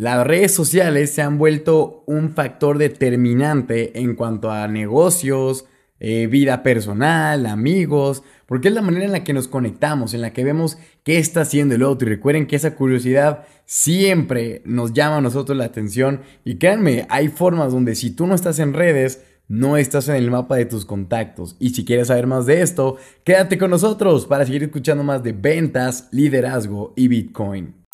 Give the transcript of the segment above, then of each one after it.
Las redes sociales se han vuelto un factor determinante en cuanto a negocios, eh, vida personal, amigos, porque es la manera en la que nos conectamos, en la que vemos qué está haciendo el otro. Y recuerden que esa curiosidad siempre nos llama a nosotros la atención. Y créanme, hay formas donde si tú no estás en redes, no estás en el mapa de tus contactos. Y si quieres saber más de esto, quédate con nosotros para seguir escuchando más de ventas, liderazgo y Bitcoin.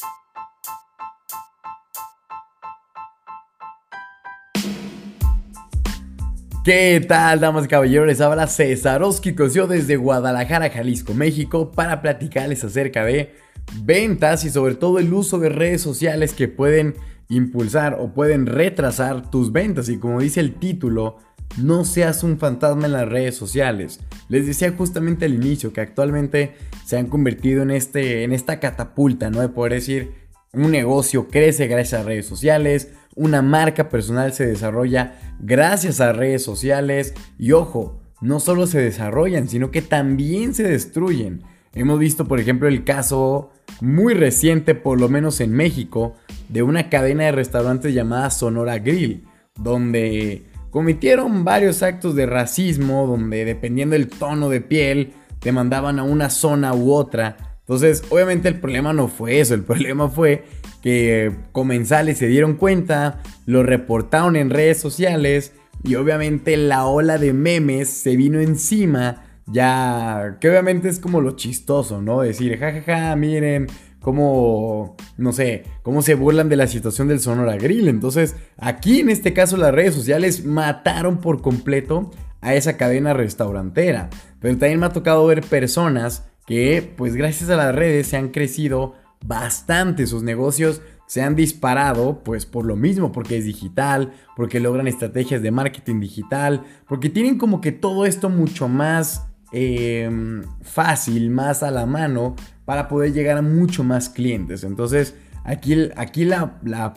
¿Qué tal, damas y caballeros? Habla Cesarowski Cosio desde Guadalajara, Jalisco, México, para platicarles acerca de ventas y sobre todo el uso de redes sociales que pueden impulsar o pueden retrasar tus ventas. Y como dice el título, no seas un fantasma en las redes sociales. Les decía justamente al inicio que actualmente se han convertido en, este, en esta catapulta, ¿no? De poder decir, un negocio crece gracias a redes sociales, una marca personal se desarrolla gracias a redes sociales y ojo, no solo se desarrollan, sino que también se destruyen. Hemos visto, por ejemplo, el caso muy reciente, por lo menos en México, de una cadena de restaurantes llamada Sonora Grill, donde cometieron varios actos de racismo, donde dependiendo del tono de piel, te mandaban a una zona u otra. Entonces, obviamente el problema no fue eso, el problema fue que comensales se dieron cuenta, lo reportaron en redes sociales y obviamente la ola de memes se vino encima, ya que obviamente es como lo chistoso, ¿no? Decir, jajaja, miren cómo, no sé, cómo se burlan de la situación del Sonora Grill. Entonces, aquí en este caso las redes sociales mataron por completo a esa cadena restaurantera. Pero también me ha tocado ver personas que, pues gracias a las redes, se han crecido bastante. Sus negocios se han disparado, pues por lo mismo, porque es digital, porque logran estrategias de marketing digital, porque tienen como que todo esto mucho más em, fácil, más a la mano, para poder llegar a mucho más clientes. Entonces, aquí, aquí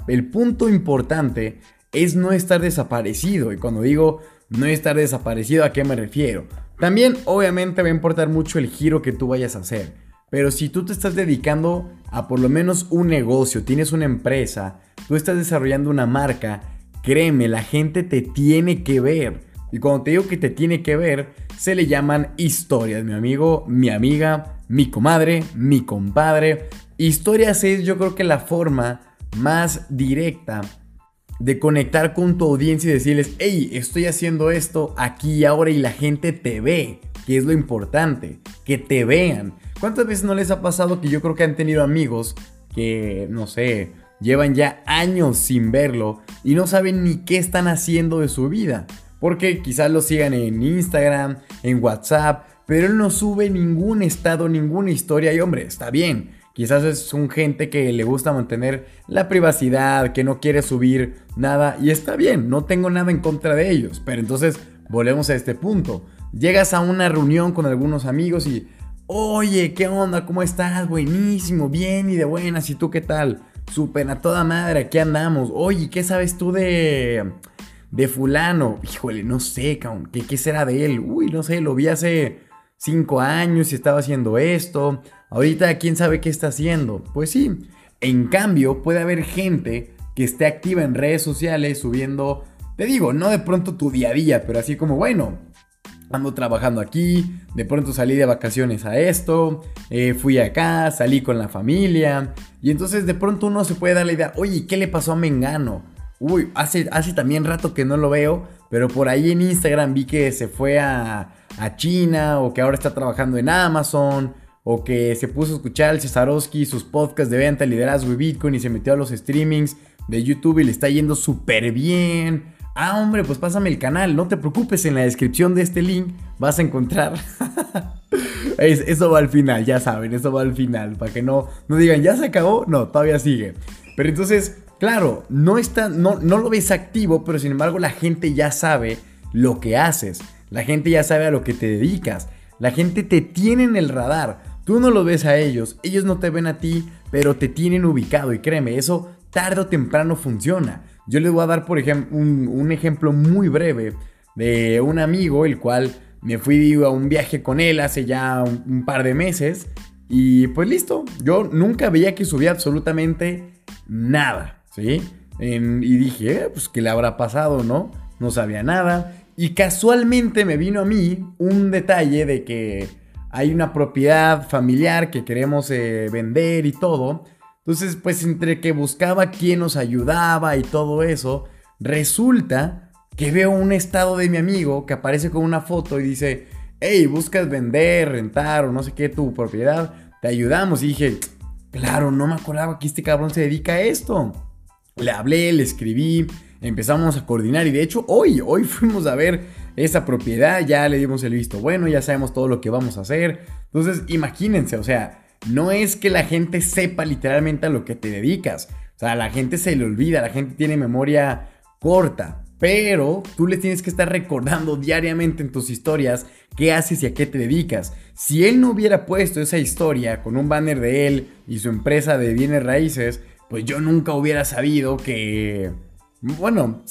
el punto importante es no estar desaparecido. Y cuando digo no estar desaparecido, ¿a qué me refiero? También, obviamente, va a importar mucho el giro que tú vayas a hacer. Pero si tú te estás dedicando a por lo menos un negocio, tienes una empresa, tú estás desarrollando una marca, créeme, la gente te tiene que ver. Y cuando te digo que te tiene que ver, se le llaman historias, mi amigo, mi amiga, mi comadre, mi compadre. Historias es yo creo que la forma más directa de conectar con tu audiencia y decirles, hey, estoy haciendo esto aquí y ahora y la gente te ve, que es lo importante, que te vean. ¿Cuántas veces no les ha pasado que yo creo que han tenido amigos que, no sé, llevan ya años sin verlo y no saben ni qué están haciendo de su vida? Porque quizás lo sigan en Instagram, en WhatsApp, pero él no sube ningún estado, ninguna historia y hombre, está bien. Quizás es un gente que le gusta mantener la privacidad, que no quiere subir nada y está bien, no tengo nada en contra de ellos. Pero entonces volvemos a este punto. Llegas a una reunión con algunos amigos y Oye, ¿qué onda? ¿Cómo estás? Buenísimo, bien y de buenas. ¿Y tú qué tal? Súper a toda madre, aquí andamos. Oye, ¿qué sabes tú de. de Fulano? Híjole, no sé, ¿Qué, ¿Qué será de él? Uy, no sé, lo vi hace cinco años y estaba haciendo esto. Ahorita, ¿quién sabe qué está haciendo? Pues sí. En cambio, puede haber gente que esté activa en redes sociales subiendo. Te digo, no de pronto tu día a día, pero así como, bueno, ando trabajando aquí, de pronto salí de vacaciones a esto, eh, fui acá, salí con la familia, y entonces de pronto uno se puede dar la idea, oye, ¿qué le pasó a Mengano? Uy, hace, hace también rato que no lo veo, pero por ahí en Instagram vi que se fue a, a China, o que ahora está trabajando en Amazon, o que se puso a escuchar al Cesarowski sus podcasts de venta, liderazgo y Bitcoin, y se metió a los streamings de YouTube y le está yendo súper bien. Ah, hombre, pues pásame el canal, no te preocupes, en la descripción de este link vas a encontrar... eso va al final, ya saben, eso va al final, para que no, no digan, ya se acabó, no, todavía sigue. Pero entonces, claro, no, está, no, no lo ves activo, pero sin embargo la gente ya sabe lo que haces, la gente ya sabe a lo que te dedicas, la gente te tiene en el radar, tú no lo ves a ellos, ellos no te ven a ti, pero te tienen ubicado y créeme, eso tarde o temprano funciona. Yo les voy a dar, por ejemplo, un, ejemplo muy breve de un amigo, el cual me fui a un viaje con él hace ya un, par de meses. Y pues listo, yo nunca veía que subía absolutamente nada. ¿sí? y dije, eh, pues, ¿qué le habrá pasado, no? No sabía nada. Y casualmente me vino a mí un detalle de que hay una propiedad familiar que queremos eh, vender y todo. Entonces, pues entre que buscaba quién nos ayudaba y todo eso, resulta que veo un estado de mi amigo que aparece con una foto y dice, hey, buscas vender, rentar o no sé qué tu propiedad, te ayudamos. Y dije, claro, no me acordaba que este cabrón se dedica a esto. Le hablé, le escribí, empezamos a coordinar y de hecho hoy, hoy fuimos a ver esa propiedad, ya le dimos el visto bueno, ya sabemos todo lo que vamos a hacer. Entonces, imagínense, o sea, no es que la gente sepa literalmente a lo que te dedicas. O sea, la gente se le olvida, la gente tiene memoria corta. Pero tú le tienes que estar recordando diariamente en tus historias qué haces y a qué te dedicas. Si él no hubiera puesto esa historia con un banner de él y su empresa de bienes raíces, pues yo nunca hubiera sabido que... Bueno,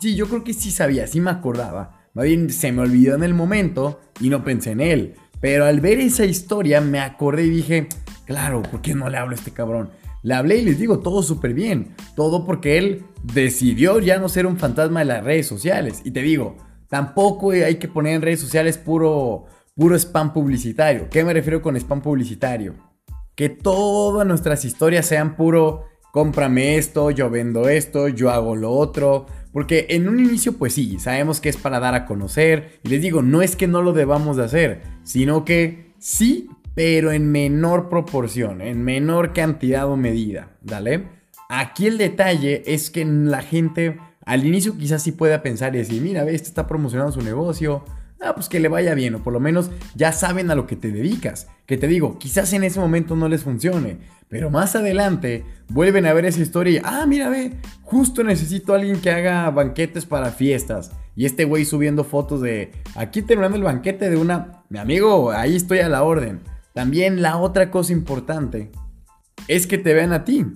sí, yo creo que sí sabía, sí me acordaba. Más bien se me olvidó en el momento y no pensé en él. Pero al ver esa historia me acordé y dije, claro, ¿por qué no le hablo a este cabrón? Le hablé y les digo, todo súper bien. Todo porque él decidió ya no ser un fantasma de las redes sociales. Y te digo, tampoco hay que poner en redes sociales puro, puro spam publicitario. ¿Qué me refiero con spam publicitario? Que todas nuestras historias sean puro cómprame esto, yo vendo esto, yo hago lo otro. Porque en un inicio, pues sí, sabemos que es para dar a conocer. Y les digo, no es que no lo debamos de hacer, sino que sí, pero en menor proporción, en menor cantidad o medida, ¿vale? Aquí el detalle es que la gente al inicio quizás sí pueda pensar y decir, mira, ve, este está promocionando su negocio, ah, pues que le vaya bien, o por lo menos ya saben a lo que te dedicas. Que te digo, quizás en ese momento no les funcione, pero más adelante vuelven a ver esa historia y, ah, mira, ve, justo necesito a alguien que haga banquetes para fiestas. Y este güey subiendo fotos de, aquí terminando el banquete de una, mi amigo, ahí estoy a la orden. También la otra cosa importante es que te vean a ti.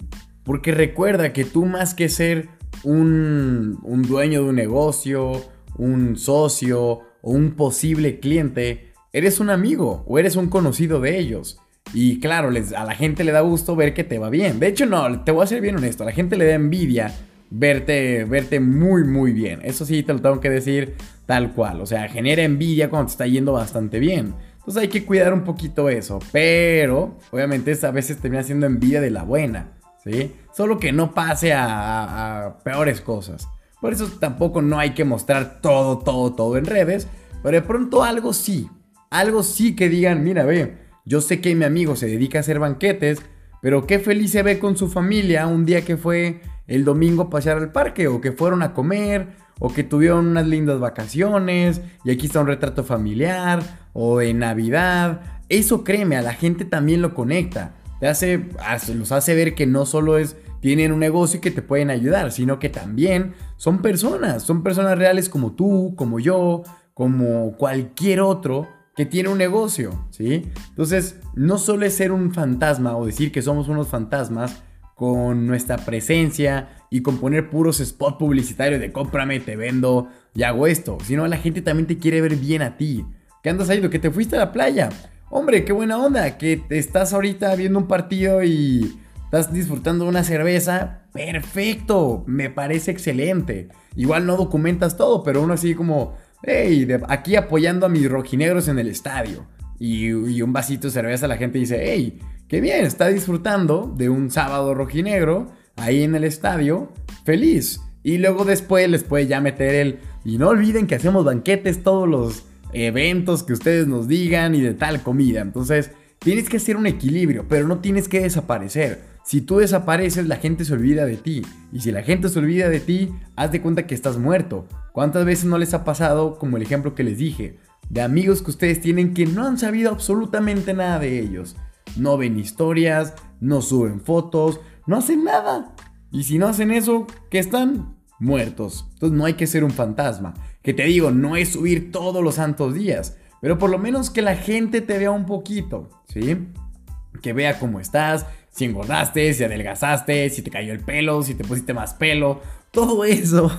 Porque recuerda que tú más que ser un, un dueño de un negocio, un socio o un posible cliente, eres un amigo o eres un conocido de ellos. Y claro, a la gente le da gusto ver que te va bien. De hecho, no, te voy a ser bien honesto, a la gente le da envidia verte, verte muy, muy bien. Eso sí, te lo tengo que decir tal cual. O sea, genera envidia cuando te está yendo bastante bien. Entonces hay que cuidar un poquito eso. Pero, obviamente, a veces termina siendo envidia de la buena. ¿Sí? Solo que no pase a peores cosas. Por eso tampoco no hay que mostrar todo, todo, todo en redes. Pero de pronto algo sí. Algo sí que digan, mira, ve, yo sé que mi amigo se dedica a hacer banquetes, pero qué feliz se ve con su familia un día que fue el domingo a pasear al parque, o que fueron a comer, o que tuvieron unas lindas vacaciones, y aquí está un retrato familiar, o de Navidad. Eso créeme, a la gente también lo conecta. Te hace, los hace ver que no solo es tienen un negocio y que te pueden ayudar, sino que también son personas, son personas reales como tú, como yo, como cualquier otro que tiene un negocio, ¿sí? Entonces, no solo es ser un fantasma o decir que somos unos fantasmas con nuestra presencia y con poner puros spots publicitarios de cómprame, te vendo y hago esto, sino la gente también te quiere ver bien a ti. ¿Qué andas ahí? Que te fuiste a la playa. Hombre, qué buena onda, que estás ahorita viendo un partido y estás disfrutando una cerveza, perfecto, me parece excelente. Igual no documentas todo, pero uno así como, hey, aquí apoyando a mis rojinegros en el estadio. Y, un vasito de cerveza, la gente dice, hey, qué bien, está disfrutando de un sábado rojinegro ahí en el estadio, feliz. Y luego después les puede ya meter el, y no olviden que hacemos banquetes todos los eventos que ustedes nos digan y de tal comida. Entonces, tienes que hacer un equilibrio, pero no tienes que desaparecer. Si tú desapareces, la gente se olvida de ti. Y si la gente se olvida de ti, haz de cuenta que estás muerto. ¿Cuántas veces no les ha pasado, como el ejemplo que les dije, de amigos que ustedes tienen que no han sabido absolutamente nada de ellos? No ven historias, no suben fotos, no hacen nada. Y si no hacen eso, ¿qué están? Muertos. Entonces no hay que ser un fantasma. Que te digo, no es subir todos los santos días. Pero por lo menos que la gente te vea un poquito, ¿sí? Que vea cómo estás, si engordaste, si adelgazaste, si te cayó el pelo, si te pusiste más pelo, todo eso,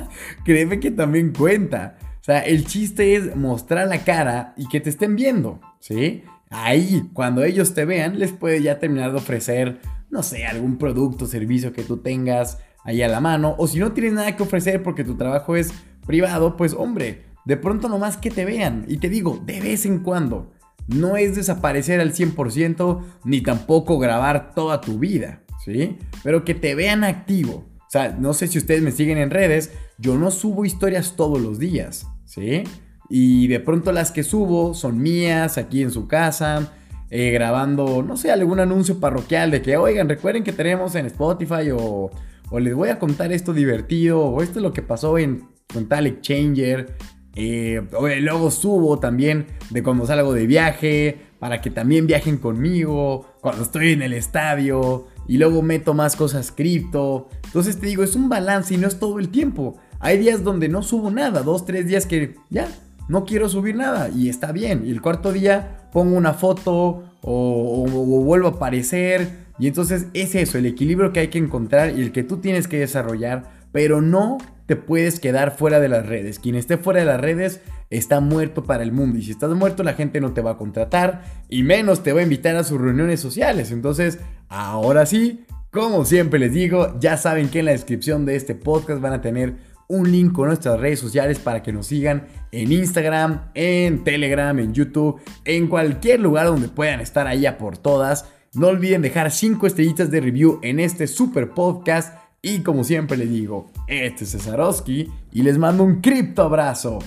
créeme que también cuenta. O sea, el chiste es mostrar la cara y que te estén viendo, ¿sí? Ahí, cuando ellos te vean, les puede ya terminar de ofrecer, no sé, algún producto servicio que tú tengas, ahí a la mano. O si no tienes nada que ofrecer porque tu trabajo es privado, pues hombre, de pronto nomás que te vean. Y te digo, de vez en cuando. No es desaparecer al 100% ni tampoco grabar toda tu vida, ¿sí? Pero que te vean activo. O sea, no sé si ustedes me siguen en redes, yo no subo historias todos los días, ¿sí? Y de pronto las que subo son mías, aquí en su casa, eh, grabando, no sé, algún anuncio parroquial de que, oigan, recuerden que tenemos en Spotify o, les voy a contar esto divertido, o esto es lo que pasó en con tal exchanger. Eh, luego subo también de cuando salgo de viaje, para que también viajen conmigo, cuando estoy en el estadio, y luego meto más cosas cripto. Entonces te digo, es un balance y no es todo el tiempo. Hay días donde no subo nada, dos, tres días que ya, no quiero subir nada y está bien. Y el cuarto día pongo una foto o, vuelvo a aparecer. Y entonces es eso, el equilibrio que hay que encontrar y el que tú tienes que desarrollar, pero no te puedes quedar fuera de las redes. Quien esté fuera de las redes está muerto para el mundo. Y si estás muerto, la gente no te va a contratar y menos te va a invitar a sus reuniones sociales. Entonces, ahora sí, como siempre les digo, ya saben que en la descripción de este podcast van a tener un link con nuestras redes sociales para que nos sigan en Instagram, en Telegram, en YouTube, en cualquier lugar donde puedan estar allá por todas. No olviden dejar 5 estrellitas de review en este super podcast. Y como siempre les digo, este es Cesarowski y les mando un cripto abrazo.